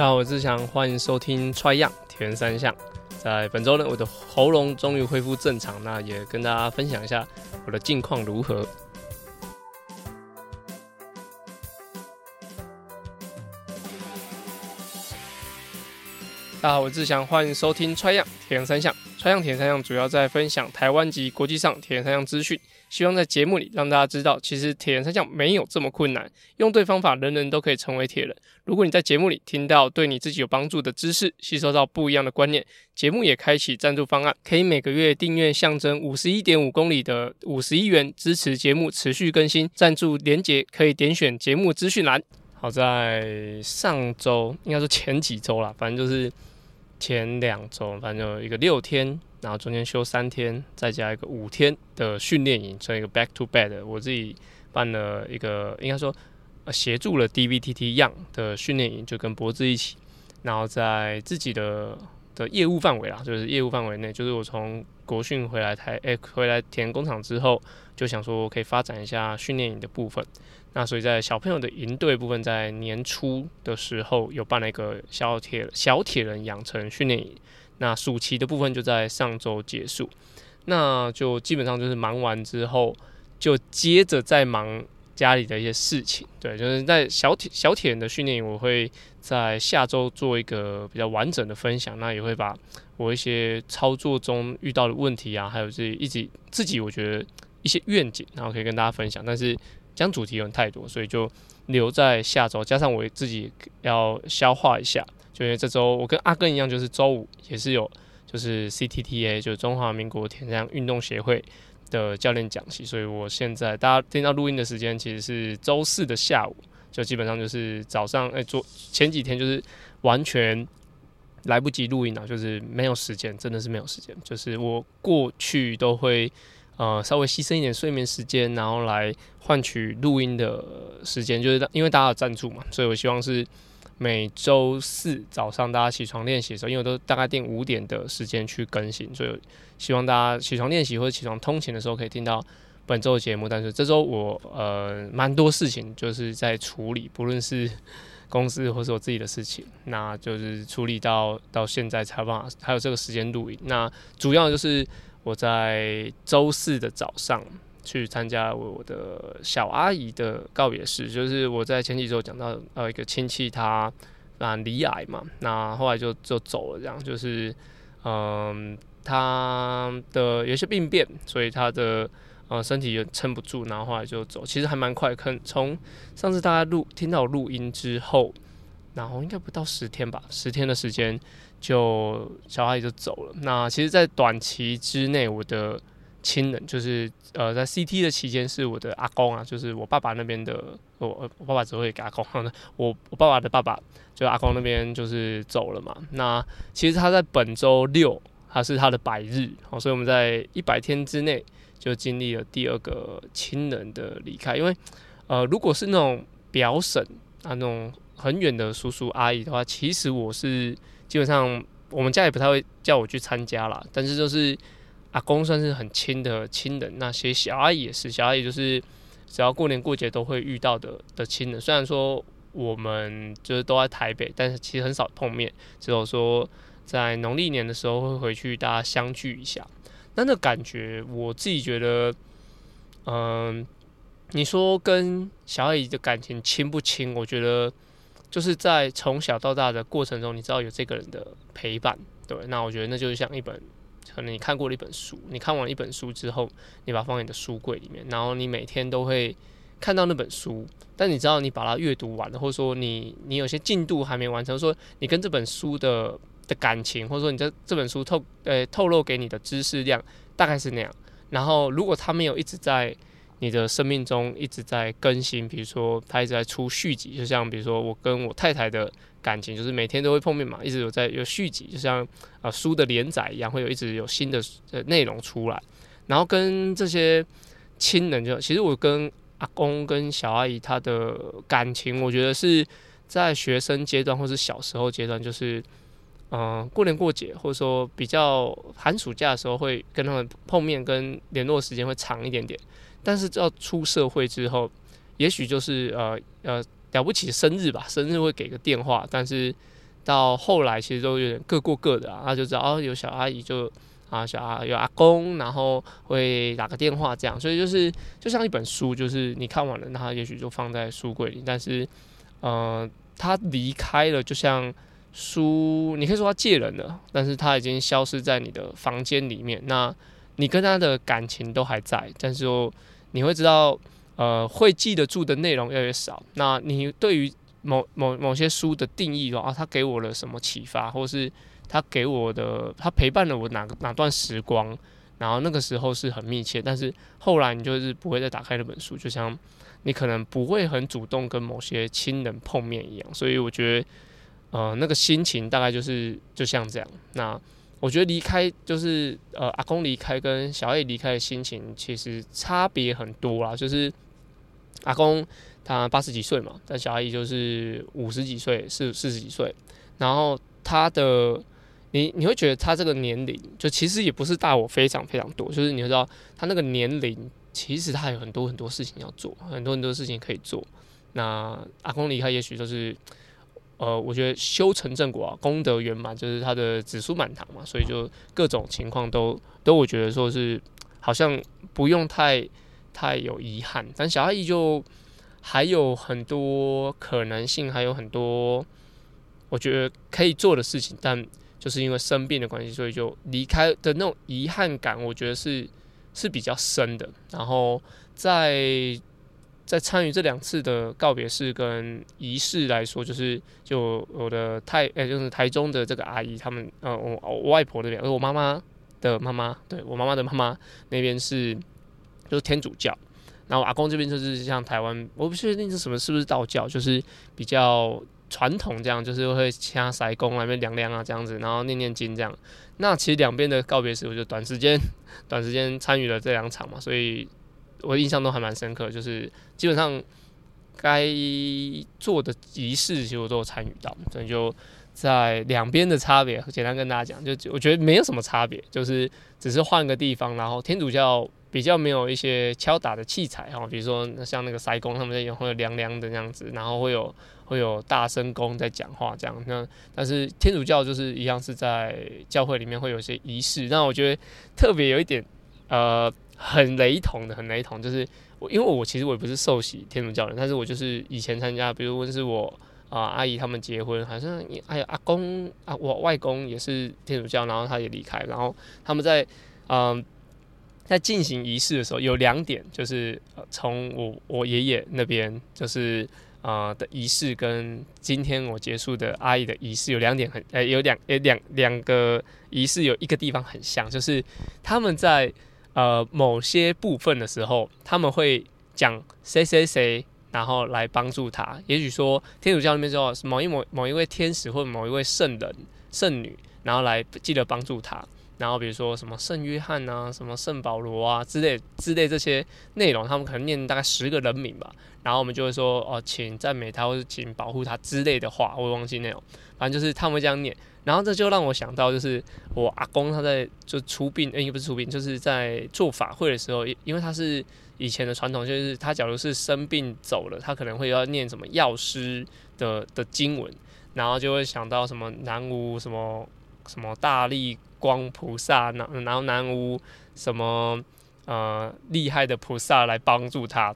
大家好，我是志祥，欢迎收听《Try 样铁人三项》。在本周呢，我的喉咙终于恢复正常，那也跟大家分享一下我的近况如何。大家好，我是志祥，欢迎收听《Try 样铁人三项》。《川阳铁人三项》主要在分享台湾及国际上铁人三项资讯。希望在节目里让大家知道，其实铁人三项没有这么困难，用对方法，人人都可以成为铁人。如果你在节目里听到对你自己有帮助的知识，吸收到不一样的观念，节目也开启赞助方案，可以每个月订阅象征五十一点五公里的五十一元，支持节目持续更新。赞助连结可以点选节目资讯栏。好在上周，应该说前几周啦，反正就是前两周，反正有一个六天。然后中间休三天，再加一个五天的训练营，做一个 back to bed。我自己办了一个，应该说协助了 DVTT Young 的训练营，就跟博子一起。然后在自己的的业务范围啦，就是业务范围内，就是我从国训回来台，诶，回来填工厂之后，就想说可以发展一下训练营的部分。那所以在小朋友的营队部分，在年初的时候有办了一个小铁小铁人养成训练营。那暑期的部分就在上周结束，那就基本上就是忙完之后，就接着再忙家里的一些事情。对，就是在小铁小铁人的训练营，我会在下周做一个比较完整的分享。那也会把我一些操作中遇到的问题啊，还有自己一直自己我觉得一些愿景，然后可以跟大家分享。但是讲主题有点太多，所以就留在下周，加上我自己要消化一下。就因为这周我跟阿根一样，就是周五也是有，就是 CTTA，就是中华民国田径运动协会的教练讲习，所以我现在大家听到录音的时间其实是周四的下午，就基本上就是早上，哎，昨前几天就是完全来不及录音了，就是没有时间，真的是没有时间。就是我过去都会呃稍微牺牲一点睡眠时间，然后来换取录音的时间，就是因为大家有赞助嘛，所以我希望是。每周四早上大家起床练习的时候，因为我都大概定五点的时间去更新，所以希望大家起床练习或者起床通勤的时候可以听到本周的节目。但是这周我呃蛮多事情就是在处理，不论是公司或是我自己的事情，那就是处理到到现在才办法还有这个时间录音。那主要就是我在周四的早上。去参加我的小阿姨的告别式，就是我在前几周讲到，呃，一个亲戚他啊罹癌嘛，那后来就就走了，这样就是，嗯，他的有些病变，所以他的呃身体也撑不住，然后后来就走，其实还蛮快，可能从上次大家录听到录音之后，然后应该不到十天吧，十天的时间就小阿姨就走了。那其实，在短期之内，我的亲人就是呃，在 CT 的期间是我的阿公啊，就是我爸爸那边的，我我爸爸只会给阿公，我我爸爸的爸爸就阿公那边就是走了嘛。那其实他在本周六，他是他的百日，好，所以我们在一百天之内就经历了第二个亲人的离开。因为呃，如果是那种表婶啊，那种很远的叔叔阿姨的话，其实我是基本上我们家也不太会叫我去参加啦，但是就是。阿公算是很亲的亲人，那些小阿姨也是，小阿姨就是只要过年过节都会遇到的的亲人。虽然说我们就是都在台北，但是其实很少碰面，只有说在农历年的时候会回去大家相聚一下。那那感觉我自己觉得，嗯，你说跟小阿姨的感情亲不亲？我觉得就是在从小到大的过程中，你知道有这个人的陪伴，对，那我觉得那就是像一本。可能你看过了一本书，你看完一本书之后，你把它放在你的书柜里面，然后你每天都会看到那本书。但你知道你把它阅读完了，或者说你你有些进度还没完成，说你跟这本书的的感情，或者说你这这本书透呃透露给你的知识量大概是那样。然后如果他没有一直在你的生命中一直在更新，比如说他一直在出续集，就像比如说我跟我太太的。感情就是每天都会碰面嘛，一直有在有续集，就像啊书的连载一样，会有一直有新的呃内容出来。然后跟这些亲人就，其实我跟阿公跟小阿姨他的感情，我觉得是在学生阶段或是小时候阶段，就是嗯、呃、过年过节或者说比较寒暑假的时候会跟他们碰面，跟联络时间会长一点点。但是到出社会之后，也许就是呃呃。了不起生日吧，生日会给个电话，但是到后来其实都有点各过各的啊，就知道哦，有小阿姨就啊，小阿有阿公，然后会打个电话这样，所以就是就像一本书，就是你看完了，那也许就放在书柜里，但是呃，他离开了，就像书，你可以说他借人了，但是他已经消失在你的房间里面，那你跟他的感情都还在，但是说你会知道，呃，会记得住的内容越来越少，那你对于某某某些书的定义的话，啊，他给我了什么启发，或是他给我的，他陪伴了我哪个哪段时光，然后那个时候是很密切，但是后来你就是不会再打开那本书，就像你可能不会很主动跟某些亲人碰面一样，所以我觉得，呃，那个心情大概就是就像这样。那我觉得离开就是呃阿公离开跟小阿姨离开的心情其实差别很多啦，就是阿公。他八十几岁嘛，但小阿姨就是五十几岁，四四十几岁。然后他的，你你会觉得他这个年龄，就其实也不是大我非常非常多。就是你会知道，他那个年龄，其实他有很多很多事情要做，很多很多事情可以做。那阿公离开，也许就是，呃，我觉得修成正果啊，功德圆满，就是他的子孙满堂嘛。所以就各种情况都都，我觉得说是好像不用太太有遗憾。但小阿姨就。还有很多可能性，还有很多我觉得可以做的事情，但就是因为生病的关系，所以就离开的那种遗憾感，我觉得是是比较深的。然后在在参与这两次的告别式跟仪式来说，就是就我的太呃、欸，就是台中的这个阿姨，他们呃，我我外婆那边，我妈妈的妈妈，对我妈妈的妈妈那边是就是天主教。然后阿公这边就是像台湾，我不确定是什么，是不是道教，就是比较传统这样，就是会掐塞公那边凉凉啊这样子，然后念念经这样。那其实两边的告别式，我就短时间 短时间参与了这两场嘛，所以我印象都还蛮深刻，就是基本上该做的仪式其实我都有参与到，所以就在两边的差别，简单跟大家讲，就我觉得没有什么差别，就是只是换个地方，然后天主教。比较没有一些敲打的器材哈，比如说像那个塞公他们在用会有凉凉的那样子，然后会有会有大声公在讲话这样。那但是天主教就是一样是在教会里面会有一些仪式，那我觉得特别有一点呃很雷同的，很雷同，就是我因为我其实我也不是受洗天主教人，但是我就是以前参加，比如问是我啊、阿姨他们结婚，好像哎呀阿公啊我外公也是天主教，然后他也离开，然后他们在嗯。在进行仪式的时候，有两点，就是从我我爷爷那边，就是呃的仪式，跟今天我结束的阿姨的仪式有两点很，呃，有两呃两两个仪式有一个地方很像，就是他们在呃某些部分的时候，他们会讲谁谁谁，然后来帮助他。也许说天主教那边说某一某某一位天使或某一位圣人圣女，然后来记得帮助他。然后比如说什么圣约翰啊，什么圣保罗啊之类之类这些内容，他们可能念大概十个人名吧。然后我们就会说哦，请赞美他，或者请保护他之类的话，我忘记内容。反正就是他们会这样念。然后这就让我想到，就是我阿公他在就出殡，哎，不是出殡，就是在做法会的时候，因为他是以前的传统，就是他假如是生病走了，他可能会要念什么药师的的经文，然后就会想到什么南无什么什么大力。光菩萨，然后南无什么呃厉害的菩萨来帮助他，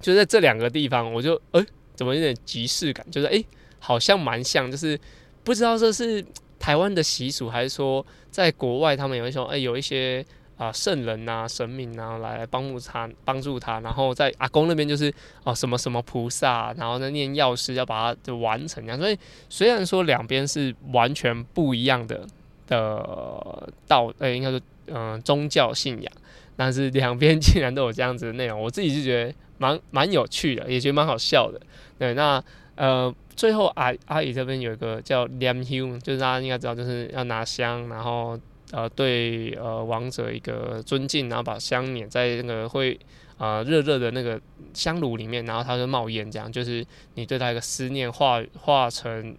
就在这两个地方，我就哎、怎么有点即视感，就是哎、好像蛮像，就是不知道这是台湾的习俗，还是说在国外他们有一种哎、有一些啊圣人呐、神明呐来帮助他帮助他，然后在阿公那边就是哦什么什么菩萨，然后呢念药师要把它就完成这样，所以虽然说两边是完全不一样的。的道，呃、应该说，嗯、呃，宗教信仰，但是两边竟然都有这样子的内容，我自己是觉得蛮蛮有趣的，也觉得蛮好笑的。对，那呃，最后阿阿姨这边有一个叫念香，就是大家应该知道，就是要拿香，然后呃对呃王者一个尊敬，然后把香捻在那个会呃热热的那个香炉里面，然后它就冒烟，这样就是你对他一个思念化化成。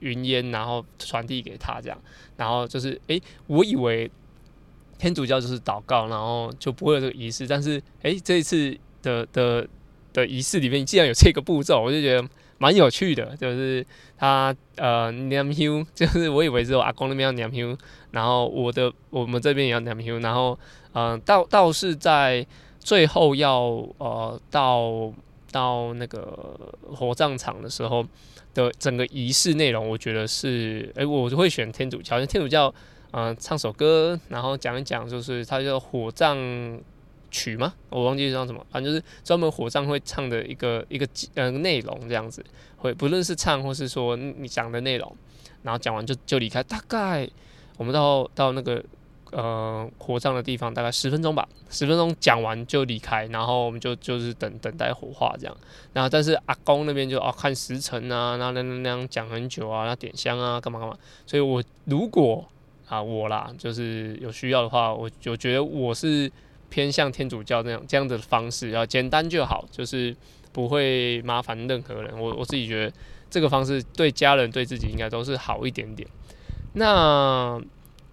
云烟，然后传递给他，这样，然后就是，诶、我以为天主教就是祷告，然后就不会有这个仪式，但是，诶、这一次的的的仪式里面，既然有这个步骤，我就觉得蛮有趣的。就是他呃念香，就是我以为只有阿公那边要念香，然后我的我们这边也要念香，然后嗯、呃，倒倒是在最后要呃到到那个火葬场的时候的整个仪式内容，我觉得是哎、我就会选天主教，因为天主教嗯、唱首歌，然后讲一讲，就是他叫火葬。曲吗？我忘记叫什么，反正就是专门火葬会唱的一个一个呃内容这样子，会不论是唱或是说你讲的内容，然后讲完就就离开。大概我们到到那个呃火葬的地方，大概十分钟吧，十分钟讲完就离开，然后我们就就是等等待火化这样。然后但是阿公那边就哦看时辰啊，然后那那那样讲很久啊，然后点香啊，干嘛干嘛。所以我如果啊我啦，就是有需要的话，我就觉得我是。偏向天主教那样这样的方式，要简单就好，就是不会麻烦任何人。我我自己觉得这个方式对家人对自己应该都是好一点点。那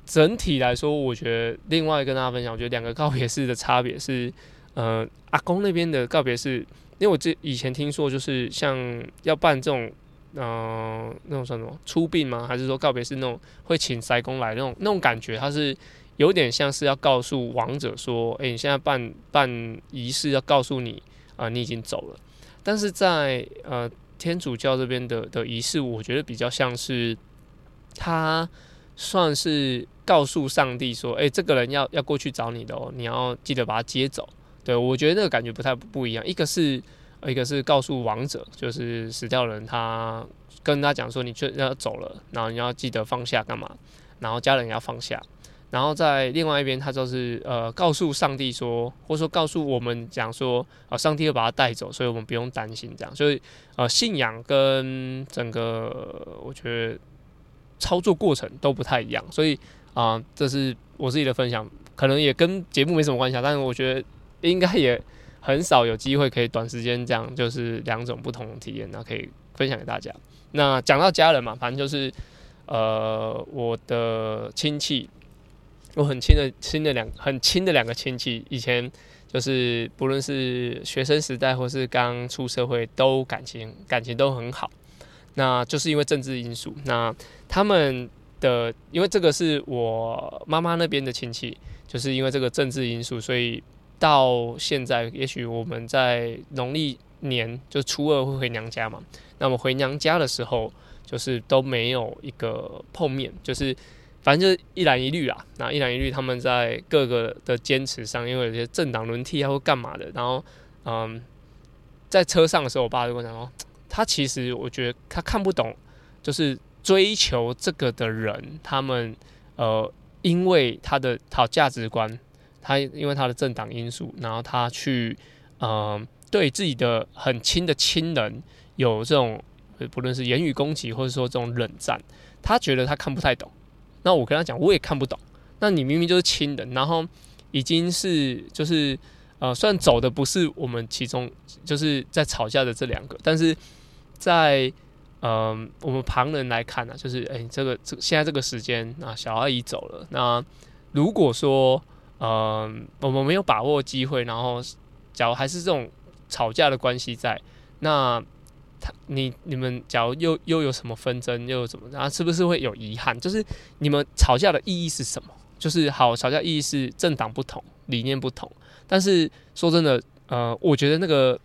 整体来说，我觉得另外跟大家分享，我觉得两个 告别式的差别是，呃，阿公那边的告别式，因为我这以前听说，就是像要办这种，嗯、那种算什么出殡吗？还是说告别式那种会请师公来那种那种感觉，它是。有点像是要告诉亡者说：“诶、你现在办办仪式，要告诉你啊、你已经走了。”但是在呃天主教这边的的仪式，我觉得比较像是他算是告诉上帝说：“诶、这个人要要过去找你的哦，你要记得把他接走。”对，我觉得那个感觉不太不一样。一个是一个是告诉亡者，就是死掉的人，他跟他讲说：“你就要走了，然后你要记得放下干嘛？然后家人要放下。”然后在另外一边，他就是呃告诉上帝说，或者说告诉我们讲说，啊、上帝会把他带走，所以我们不用担心这样。所以呃，信仰跟整个我觉得操作过程都不太一样。所以啊、这是我自己的分享，可能也跟节目没什么关系啊，但是我觉得应该也很少有机会可以短时间这样，就是两种不同体验，那可以分享给大家。那讲到家人嘛，反正就是呃我的亲戚。我很亲的亲的两很亲的两个亲戚，以前就是不论是学生时代或是刚出社会，都感情感情都很好。那就是因为政治因素，那他们的因为这个是我妈妈那边的亲戚，就是因为这个政治因素，所以到现在，也许我们在农历年就初二会回娘家嘛。那么回娘家的时候，就是都没有一个碰面，就是。反正就是一蓝一绿啊，那一蓝一绿他们在各个的坚持上，因为有些政党轮替啊或干嘛的，然后嗯，在车上的时候，我爸就跟我讲说，他其实我觉得他看不懂，就是追求这个的人，他们呃，因为他的好价值观，他因为他的政党因素，然后他去嗯对自己的很亲的亲人有这种不论是言语攻击或者说这种冷战，他觉得他看不太懂。那我跟他讲，我也看不懂。那你明明就是亲人，然后已经是就是呃，虽然走的不是我们其中就是在吵架的这两个，但是在嗯、我们旁人来看呢、就是哎、这个这现在这个时间啊，小阿姨走了。那如果说嗯、我们没有把握机会，然后假如还是这种吵架的关系在，那。你你们假如又又有什么纷争，又有什么，然后是不是会有遗憾？就是你们吵架的意义是什么？就是好，吵架意义是政党不同，理念不同。但是说真的，呃，我觉得那个，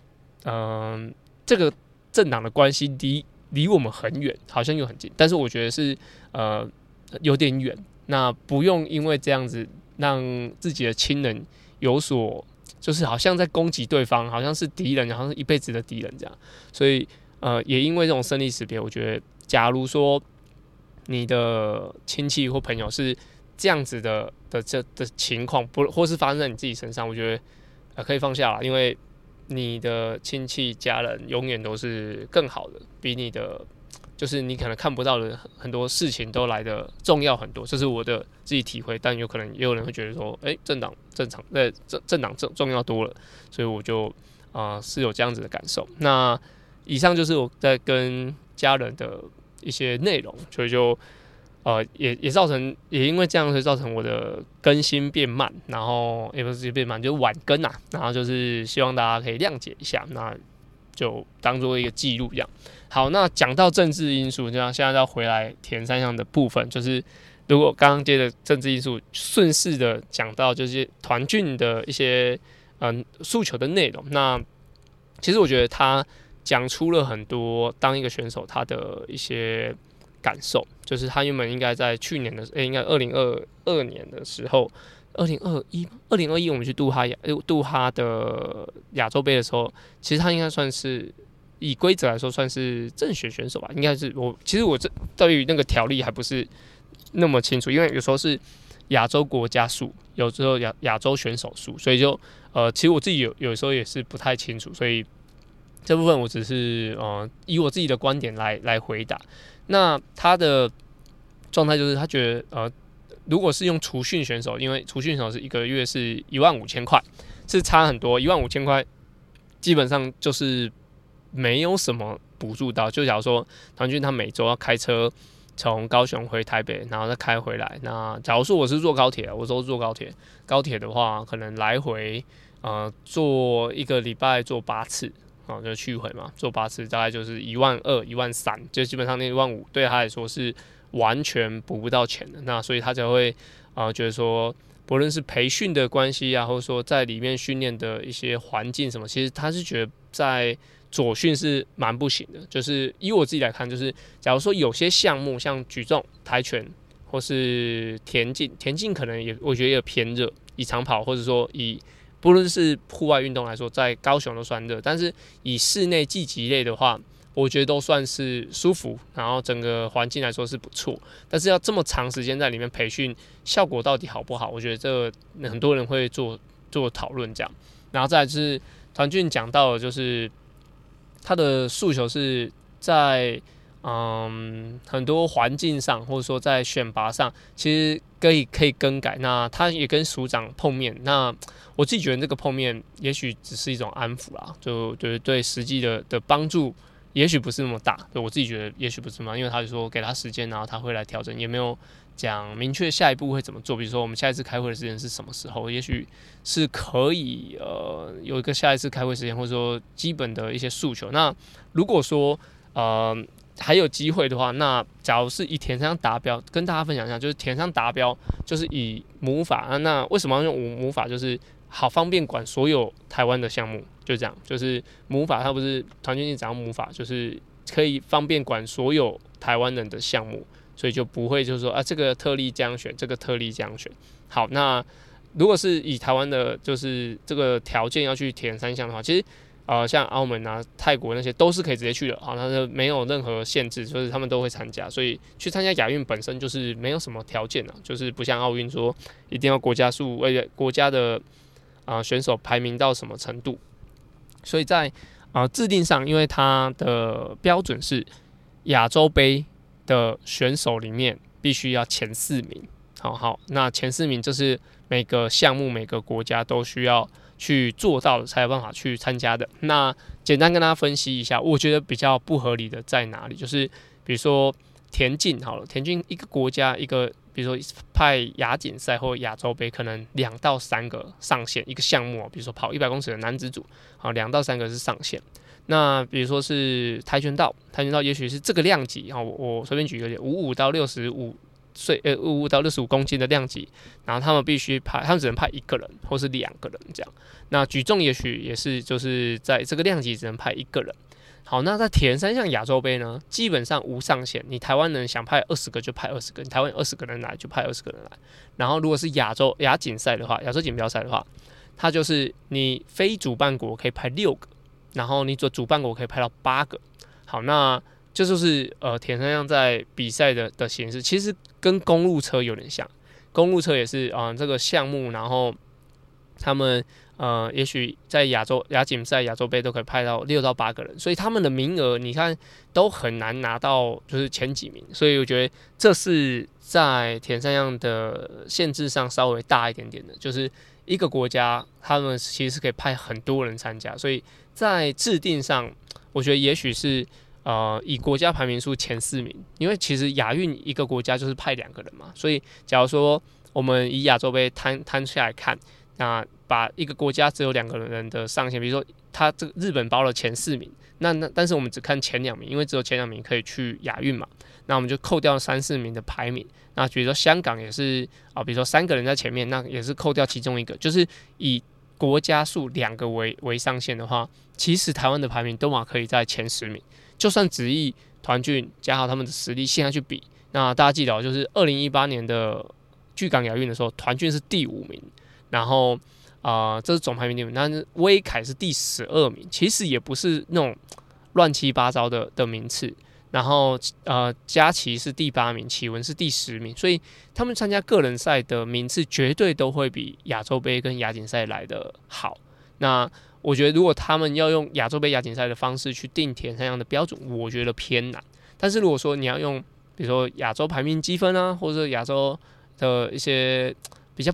嗯、这个政党的关系离离我们很远，好像又很近。但是我觉得是呃有点远。那不用因为这样子让自己的亲人有所，就是好像在攻击对方，好像是敌人，好像是一辈子的敌人这样。所以。呃，也因为这种生离死别，我觉得，假如说你的亲戚或朋友是这样子的的这的情况，不或是发生在你自己身上，我觉得呃可以放下了，因为你的亲戚家人永远都是更好的，比你的就是你可能看不到的很多事情都来得重要很多，这是我的自己体会。但有可能也有人会觉得说，哎、政党正常，呃，政政党重重要多了，所以我就啊、呃、是有这样子的感受。那。以上就是我在跟家人的一些内容，所以就呃，也也造成，也因为这样会造成我的更新变慢，然后也不是变慢，就晚更啊。然后就是希望大家可以谅解一下，那就当做一个记录一样。好，那讲到政治因素，这样现在要回来填三项的部分，就是如果刚刚接着政治因素，顺势的讲到就是团畯的一些嗯诉求的内容，那其实我觉得他讲出了很多当一个选手他的一些。感受就是他原本应该在去年的，诶、欸，应该二零二二年的时候，二零二一，二零二一我们去杜哈亚，杜哈的亚洲杯的时候，其实他应该算是以规则来说算是正选选手吧，应该是我其实我这对于那个条例还不是那么清楚，因为有时候是亚洲国家数，有时候亚亚洲选手数，所以就呃，其实我自己有有时候也是不太清楚，所以这部分我只是呃以我自己的观点来来回答。那他的状态就是，他觉得呃，如果是用除训选手，因为除训选手是一个月是一万五千块，是差很多，一万五千块基本上就是没有什么补助到。就假如说团畯他每周要开车从高雄回台北，然后再开回来，那假如说我是坐高铁，我都坐高铁，高铁的话可能来回呃坐一个礼拜坐八次。啊，就去回嘛，做八次大概就是一万二、一万三，就基本上那一万五对他来说是完全补不到钱的。那所以他才会啊、觉得说，不论是培训的关系啊，或者说在里面训练的一些环境什么，其实他是觉得在左训是蛮不行的。就是以我自己来看，就是假如说有些项目像举重、跆拳或是田径，田径可能也我觉得也偏热，以长跑或者说以。不论是户外运动来说，在高雄都算热，但是以室内竞技类的话，我觉得都算是舒服，然后整个环境来说是不错。但是要这么长时间在里面培训，效果到底好不好？我觉得这很多人会做做讨论这样。然后再来就是团俊讲到的，就是他的诉求是在。嗯，很多环境上，或者说在选拔上，其实可以可以更改。那他也跟署长碰面，那我自己觉得这个碰面也许只是一种安抚啦，就觉得对实际的的帮助也许不是那么大。对我自己觉得也许不是嘛，因为他就说给他时间，然后他会来调整，也没有讲明确下一步会怎么做。比如说我们下一次开会的时间是什么时候，也许是可以呃有一个下一次开会时间，或者说基本的一些诉求。那如果说呃。还有机会的话，那假如是以填三达标，跟大家分享一下，就是填三达标，就是以母法啊。那为什么要用母母法？就是好方便管所有台湾的项目，就这样。就是母法，它不是团畯长母法，就是可以方便管所有台湾人的项目，所以就不会就是说啊，这个特例这样选，这个特例这样选。好，那如果是以台湾的，就是这个条件要去填三项的话，其实。呃，像澳门啊、泰国那些都是可以直接去的，好，那就没有任何限制，就是他们都会参加，所以去参加亚运本身就是没有什么条件的，就是不像奥运说一定要国家数为国家的啊、选手排名到什么程度，所以在啊、制定上，因为它的标准是亚洲杯的选手里面必须要前四名，好好，那前四名就是每个项目每个国家都需要。去做到的才有办法去参加的。那简单跟大家分析一下，我觉得比较不合理的在哪里？就是比如说田径好了，田径一个国家一个，比如说派亚锦赛或亚洲杯，可能两到三个上限一个项目，比如说跑一百公尺的男子组，好，两到三个是上限。那比如说是跆拳道，跆拳道也许是这个量级，好，我我随便举一个例，五五到六十五。岁呃五五到六十五公斤的量级，然后他们必须派，他们只能派一个人或是两个人这样。那举重也许也是，就是在这个量级只能派一个人。好，那在铁人三项亚洲杯呢，基本上无上限，你台湾人想派二十个就派二十个，你台湾二十个人来就派二十个人来。然后如果是亚洲亚锦赛的话，亚洲锦标赛的话，它就是你非主办国可以派六个，然后你做主办国可以派到八个。好，那。这就，是呃，铁三项在比赛的的形式，其实跟公路车有点像。公路车也是啊、这个项目，然后他们呃，也许在亚洲亚锦赛、亚洲杯都可以派到六到八个人，所以他们的名额你看都很难拿到，就是前几名。所以我觉得这是在田三项的限制上稍微大一点点的，就是一个国家他们其实是可以派很多人参加，所以在制定上，我觉得也许是。呃，以国家排名数前四名，因为其实亚运一个国家就是派两个人嘛，所以假如说我们以亚洲杯摊摊出来看，那把一个国家只有两个人的上限，比如说他这个日本包了前四名，那那但是我们只看前两名，因为只有前两名可以去亚运嘛，那我们就扣掉三四名的排名。那比如说香港也是啊，比如说三个人在前面，那也是扣掉其中一个，就是以国家数两个为为上限的话，其实台湾的排名都嘛可以在前十名。就算子毅团俊加好他们的实力，现在去比，那大家记得，就是二零一八年的巨港亚运的时候，团俊是第五名，然后啊、这是总排名第五名，但是威凯是第十二名，其实也不是那种乱七八糟的的名次。然后呃，佳琪是第八名，启文是第十名，所以他们参加个人赛的名次绝对都会比亚洲杯跟亚锦赛来的好。那我觉得，如果他们要用亚洲杯、亚锦赛的方式去定田三项的标准，我觉得偏难。但是如果说你要用，比如说亚洲排名积分啊，或者亚洲的一些比较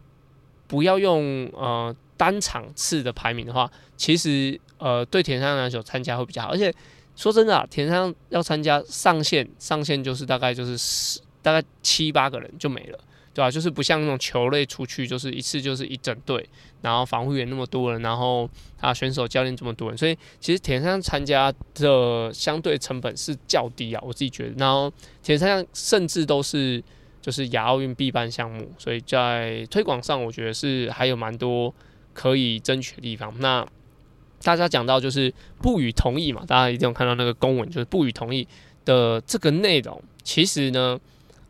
不要用呃单场次的排名的话，其实呃对田三项来说参加会比较好。而且说真的啊，田三要参加上限上限就是大概就是十大概七八个人就没了。对吧、啊？就是不像那种球类出去，就是一次就是一整队，然后防护员那么多人，然后啊选手教练这么多人，所以其实铁三项参加的相对成本是较低啊，我自己觉得。然后铁三项甚至都是就是亚奥运必办项目，所以在推广上，我觉得是还有蛮多可以争取的地方。那大家讲到就是不予同意嘛，大家一定有看到那个公文，就是不予同意的这个内容，其实呢。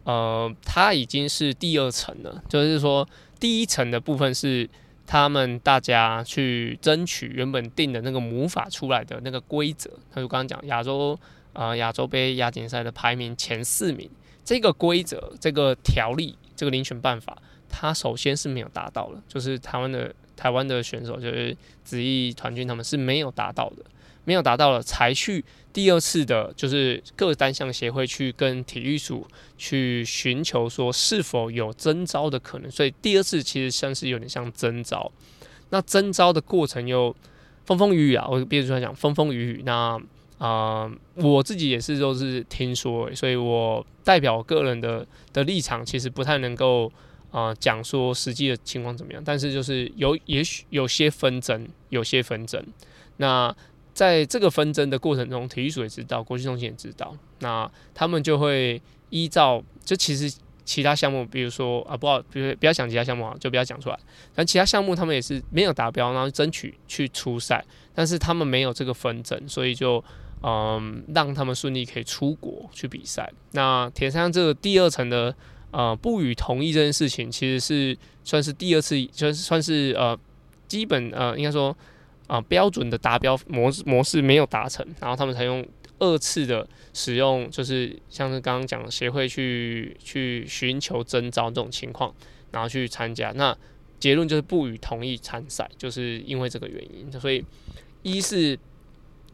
呃，它已经是第二层了，就是说第一层的部分是他们大家去争取原本定的那个母法出来的那个规则。他就刚刚讲亚洲啊亚洲杯亚锦赛的排名前四名这个规则、这个条例、这个遴选办法，它首先是没有达到的，就是台湾的台湾的选手就是子毅团军他们是没有达到的。没有达到了，才去第二次的，就是各单项协会去跟体育署去寻求说是否有征召的可能，所以第二次其实像是有点像征召。那征召的过程又风风雨雨啊，我比如说讲风风雨雨。那啊、我自己也是都是听说，所以我代表个人的的立场，其实不太能够啊讲说实际的情况怎么样。但是就是有也许有些纷争，有些纷争。那在这个纷争的过程中，体育署也知道，国际中心也知道，那他们就会依照，就其实其他项目，比如说啊，不好，比如不要讲其他项目啊，就不要讲出来。但其他项目他们也是没有达标，然后争取去出赛，但是他们没有这个纷争，所以就嗯，让他们顺利可以出国去比赛。那铁三这个第二层的呃不予同意这件事情，其实是算是第二次，就是算是呃基本呃应该说。啊，标准的达标模式模式没有达成，然后他们才用二次的使用，就是像是刚刚讲的协会去去寻求征召这种情况，然后去参加。那结论就是不予同意参赛，就是因为这个原因。所以一是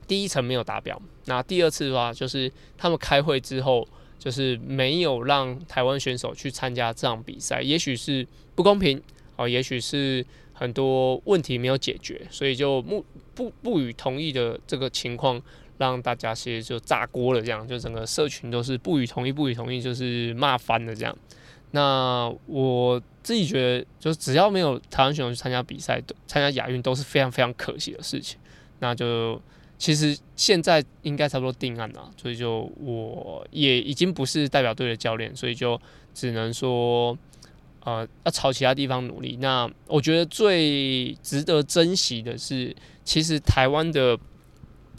第一层没有达标，那第二次的话就是他们开会之后，就是没有让台湾选手去参加这场比赛，也许是不公平哦，也许是。很多问题没有解决，所以就不不不予同意的这个情况，让大家其实就炸锅了，这样就整个社群都是不予同意，不予同意，就是骂翻了这样。那我自己觉得，就只要没有台湾选手去参加比赛，参加亚运都是非常非常可惜的事情。那就其实现在应该差不多定案了，所以就我也已经不是代表队的教练，所以就只能说。呃，要朝其他地方努力。那我觉得最值得珍惜的是，其实台湾的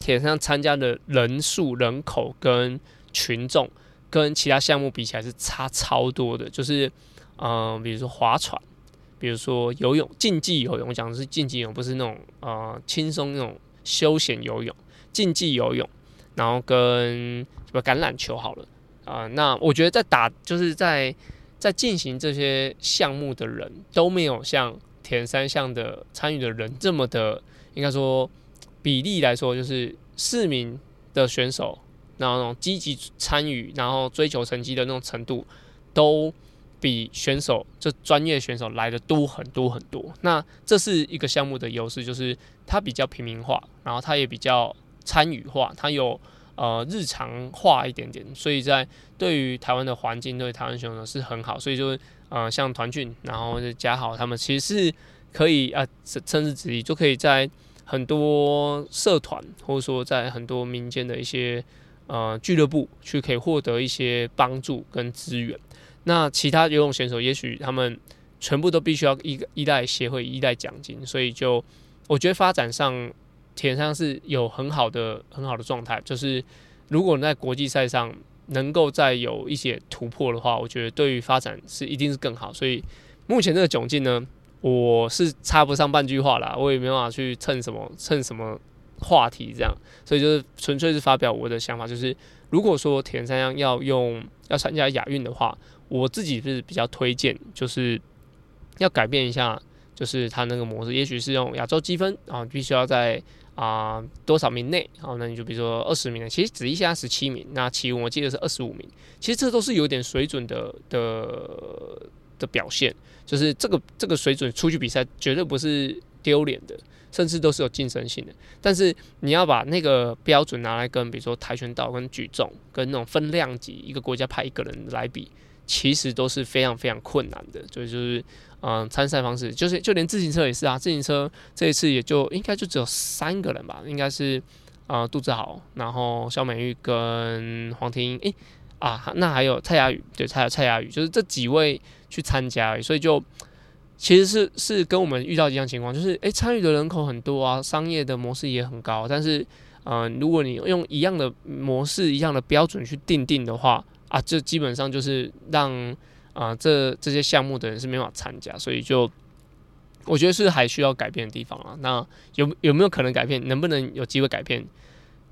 铁三参加的人数、人口跟群众，跟其他项目比起来是差超多的。就是，嗯、比如说划船，比如说游泳，竞技游泳，我讲的是竞技游泳，不是那种呃轻松那种休闲游泳。竞技游泳，然后跟什么橄榄球好了啊、那我觉得在打，就是在。在进行这些项目的人都没有像田三项的参与的人这么的，应该说比例来说，就是市民的选手，然后那种积极参与，然后追求成绩的那种程度，都比选手就专业选手来的多很多很多。那这是一个项目的优势，就是它比较平民化，然后它也比较参与化，它有呃日常化一点点，所以在对于台湾的环境，对台湾选手是很好，所以就呃像团俊，然后嘉豪他们其实是可以 啊，甚至之一就可以在很多社团或者说在很多民间的一些呃俱乐部去可以获得一些帮助跟资源。那其他游泳选手也许他们全部都必须要依依赖协会依赖奖金，所以就我觉得发展上。铁人三项是有很好的很好的状态，就是如果你在国际赛上能够再有一些突破的话，我觉得对于发展是一定是更好。所以目前这个窘境呢，我是插不上半句话啦，我也没办法去蹭什么蹭什么话题这样，所以就是纯粹是发表我的想法，就是如果说铁人三项要用要参加亚运的话，我自己是比较推荐，就是要改变一下，就是他那个模式，也许是用亚洲积分啊，必须要在。啊、多少名内？好，那你就比如说二十名的，其实只一下十七名。那其实我记得是二十五名，其实这都是有点水准的的的表现。就是这个这个水准出去比赛绝对不是丢脸的，甚至都是有竞争性的。但是你要把那个标准拿来跟比如说跆拳道、跟举重、跟那种分量级一个国家派一个人来比，其实都是非常非常困难的。所以就是。嗯，参赛方式就是，就连自行车也是啊。自行车这一次也就应该就只有三个人吧，应该是呃杜志豪，然后肖美玉跟黄婷。诶啊，那还有蔡雅宇，对，还有蔡雅宇，就是这几位去参加而已。所以就其实是是跟我们遇到一样情况，就是诶参与的人口很多啊，商业的模式也很高，但是嗯、如果你用一样的模式、一样的标准去定定的话啊，这基本上就是让。啊、这这些项目的人是没法参加，所以就我觉得是还需要改变的地方啊。那有有没有可能改变？能不能有机会改变？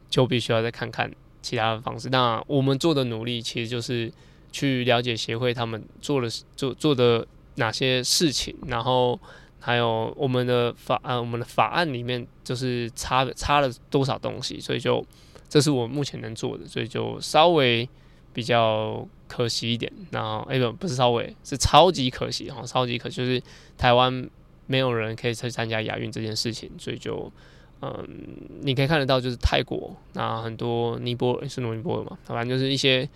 就必须要再看看其他的方式。那我们做的努力其实就是去了解协会他们做了做做的哪些事情，然后还有我们的法啊，我们的法案里面就是差差了多少东西。所以就这是我目前能做的，所以就稍微比较。可惜一点，然后哎不不是稍微是超级可惜哈，超级可惜就是台湾没有人可以去参加亚运这件事情，所以就嗯，你可以看得到就是泰国那很多尼泊尔是尼泊尔嘛，反正就是一些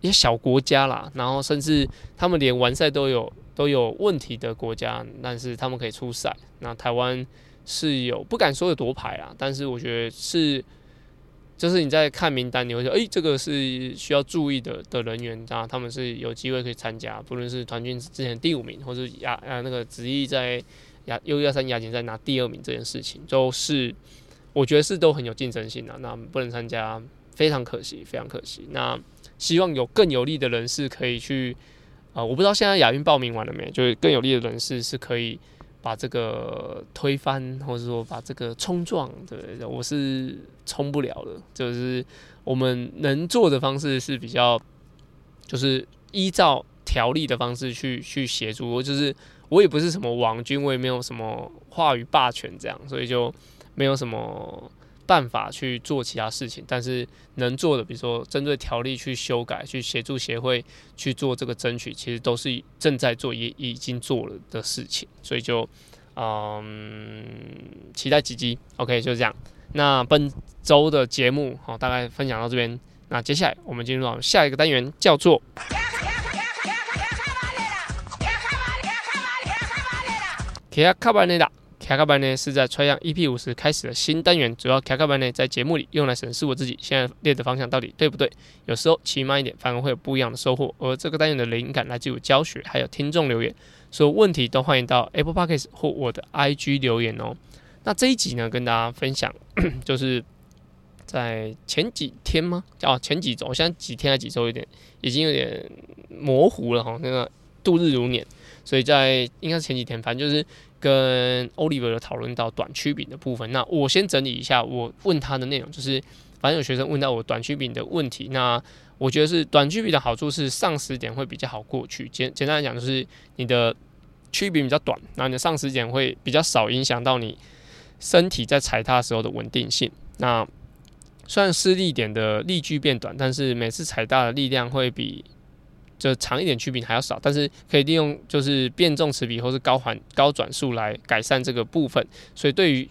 一些小国家啦，然后甚至他们连完赛都有都有问题的国家，但是他们可以出赛，那台湾是有不敢说有夺牌啦，但是我觉得是。就是你在看名单，你会说，诶、这个是需要注意的的人员，啊，他们是有机会可以参加，不论是团军之前第五名，或者亚啊那个子毅在亚 U 二三亚锦赛拿第二名这件事情，都是我觉得是都很有竞争性的，那不能参加，非常可惜，非常可惜。那希望有更有利的人士可以去，啊、我不知道现在亚运报名完了没，就是更有利的人士是可以。把这个推翻，或者说把这个冲撞，对，我是冲不了的。就是我们能做的方式是比较，就是依照条例的方式去去协助。我就是我也不是什么王军，我也没有什么话语霸权这样，所以就没有什么。办法去做其他事情，但是能做的，比如说针对条例去修改，去协助协会去做这个争取，其实都是正在做，也已经做了的事情。所以就嗯，期待奇迹。OK，就这样。那本周的节目好，大概分享到这边。那接下来我们进入到下一个单元，叫做。卡卡卡卡班呢是在 Try 样 EP 五十开始的新单元，主要卡卡班呢在节目里用来审视我自己现在列的方向到底对不对。有时候骑慢一点，反而会有不一样的收获。而这个单元的灵感来自于教学，还有听众留言，所有问题都欢迎到 Apple Podcast 或我的 IG 留言哦。那这一集呢，跟大家分享，就是在前几天吗？哦，前几周，现在几天还几周，有点已经有点模糊了哈。那个度日如年，所以在应该是前几天，反正就是。跟 Oliver 讨论到短曲柄的部分，那我先整理一下我问他的内容，就是反正有学生问到我短曲柄的问题，那我觉得是短曲柄的好处是上时点会比较好过去，简简单来讲就是你的曲柄比较短，然后你的上时点会比较少影响到你身体在踩踏时候的稳定性。那虽然施力点的力矩变短，但是每次踩踏的力量会比。就长一点曲柄还要少，但是可以利用就是变重齿比或是高环高转速来改善这个部分，所以对于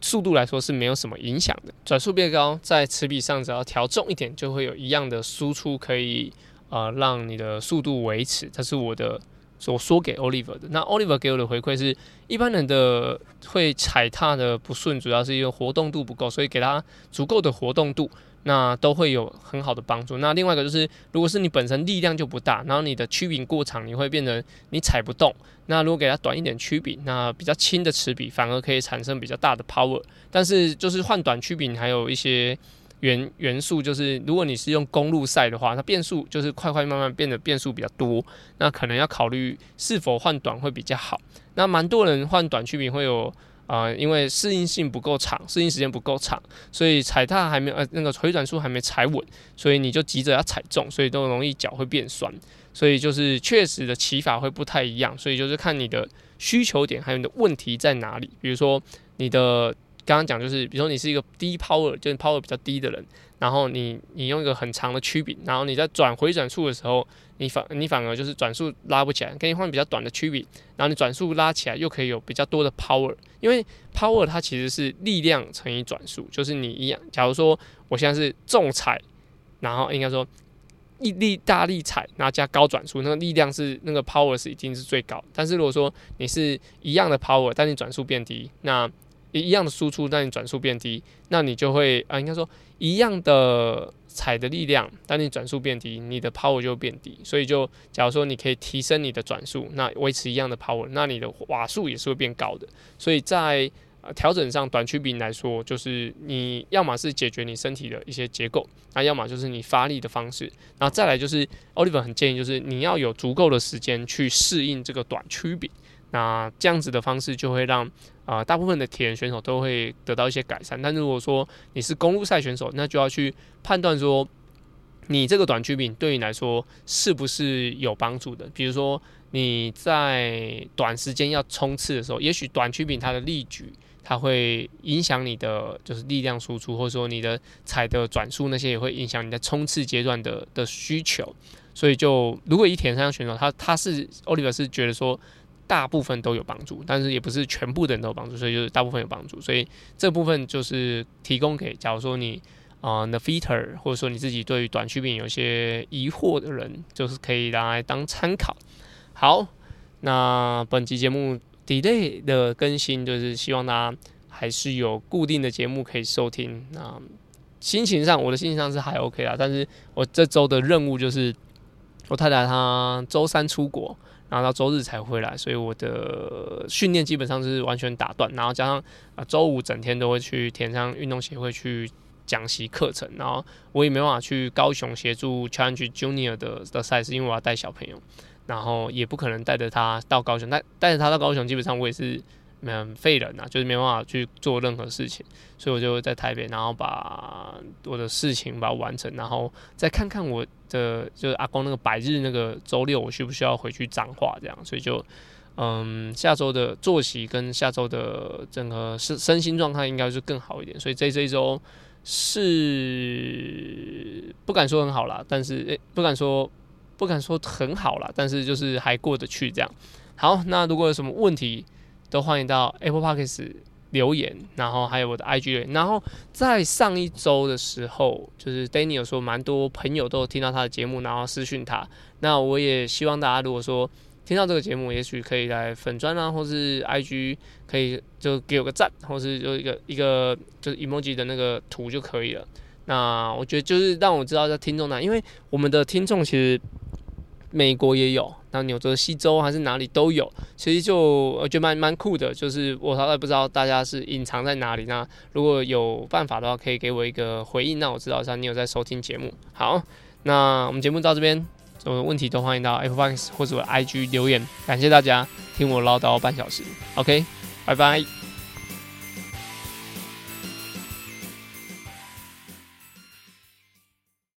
速度来说是没有什么影响的。转速变高，在齿比上只要调重一点，就会有一样的输出可以呃让你的速度维持。这是我的我说给 Oliver 的。那 Oliver 给我的回馈是，一般人的会踩踏的不顺，主要是因为活动度不够，所以给他足够的活动度。那都会有很好的帮助。那另外一个就是，如果是你本身力量就不大，然后你的曲柄过长，你会变成你踩不动。那如果给它短一点曲柄，那比较轻的齿比反而可以产生比较大的 power。但是就是换短曲柄，还有一些元元素，就是如果你是用公路赛的话，它变速就是快快慢慢变得变速比较多，那可能要考虑是否换短会比较好。那蛮多人换短曲柄会有。啊、因为适应性不够长，适应时间不够长，所以踩踏还没呃那个回转数还没踩稳，所以你就急着要踩重，所以都容易脚会变酸，所以就是确实的骑法会不太一样，所以就是看你的需求点还有你的问题在哪里，比如说你的。刚刚讲就是，比如说你是一个低 power，就是 power 比较低的人，然后你你用一个很长的曲柄，然后你在转回转速的时候，你反你反而就是转速拉不起来，给你换比较短的曲柄，然后你转速拉起来又可以有比较多的 power，因为 power 它其实是力量乘以转速，就是你一样，假如说我现在是重踩，然后应该说一力大力踩，然后加高转速，那个力量是那个 power 是一定是最高，但是如果说你是一样的 power，但你转速变低，那一样的输出，但你转速变低，那你就会啊，应该说一样的踩的力量，但你转速变低，你的 power 就会变低。所以就假如说你可以提升你的转速，那维持一样的 power，那你的瓦数也是会变高的。所以在调整上，短曲柄来说，就是你要么是解决你身体的一些结构，那要么就是你发力的方式。然后再来就是 Oliver 很建议，就是你要有足够的时间去适应这个短曲柄。那这样子的方式就会让啊、大部分的铁人选手都会得到一些改善。但如果说你是公路赛选手，那就要去判断说你这个短曲柄对你来说是不是有帮助的。比如说你在短时间要冲刺的时候，也许短曲柄它的力矩它会影响你的就是力量输出，或者说你的踩的转速那些也会影响你在冲刺阶段的的需求。所以就如果以铁人三项选手，他他是 Oliver 是觉得说。大部分都有帮助，但是也不是全部的人都有帮助，所以就是大部分有帮助。所以这部分就是提供给，假如说你啊、呃、the fitter，或者说你自己对于短曲柄有些疑惑的人，就是可以拿来当参考。好，那本期节目 delay 的更新，就是希望大家还是有固定的节目可以收听。那心情上，我的心情上是还 OK 啦，但是我这周的任务就是，我太太她周三出国。然后到周日才回来，所以我的训练基本上是完全打断。然后加上啊，周五整天都会去田上运动协会去讲习课程，然后我也没办法去高雄协助 Challenge Junior 的的赛事，因为我要带小朋友，然后也不可能带着他到高雄。带带着他到高雄，基本上我也是。嗯，废人呐，就是没办法去做任何事情，所以我就在台北，然后把我的事情把它完成，然后再看看我的就是阿公那个百日那个周六，我需不需要回去彰化这样，所以就嗯，下周的作息跟下周的整个身身心状态应该是更好一点，所以这这一周是不敢说很好啦，但是诶、不敢说不敢说很好啦，但是就是还过得去这样。好，那如果有什么问题，都欢迎到 Apple Podcast 留言，然后还有我的 IG 留言。然后在上一周的时候，就是 Danny 有说蛮多朋友都听到他的节目，然后私讯他。那我也希望大家如果说听到这个节目，也许可以来粉专啊，或是 IG 可以就给我个赞，或是就一个一个就是 emoji 的那个图就可以了。那我觉得就是让我知道在听众那，因为我们的听众其实。美国也有，那纽泽西州还是哪里都有，其实就我觉得蛮蛮酷的，就是我实在不知道大家是隐藏在哪里。那如果有办法的话，可以给我一个回应，那我知道一下你有在收听节目。好，那我们节目到这边，有问题都欢迎到 Apple Podcast 或者 IG 留言。感谢大家听我唠叨半小时，OK，拜拜。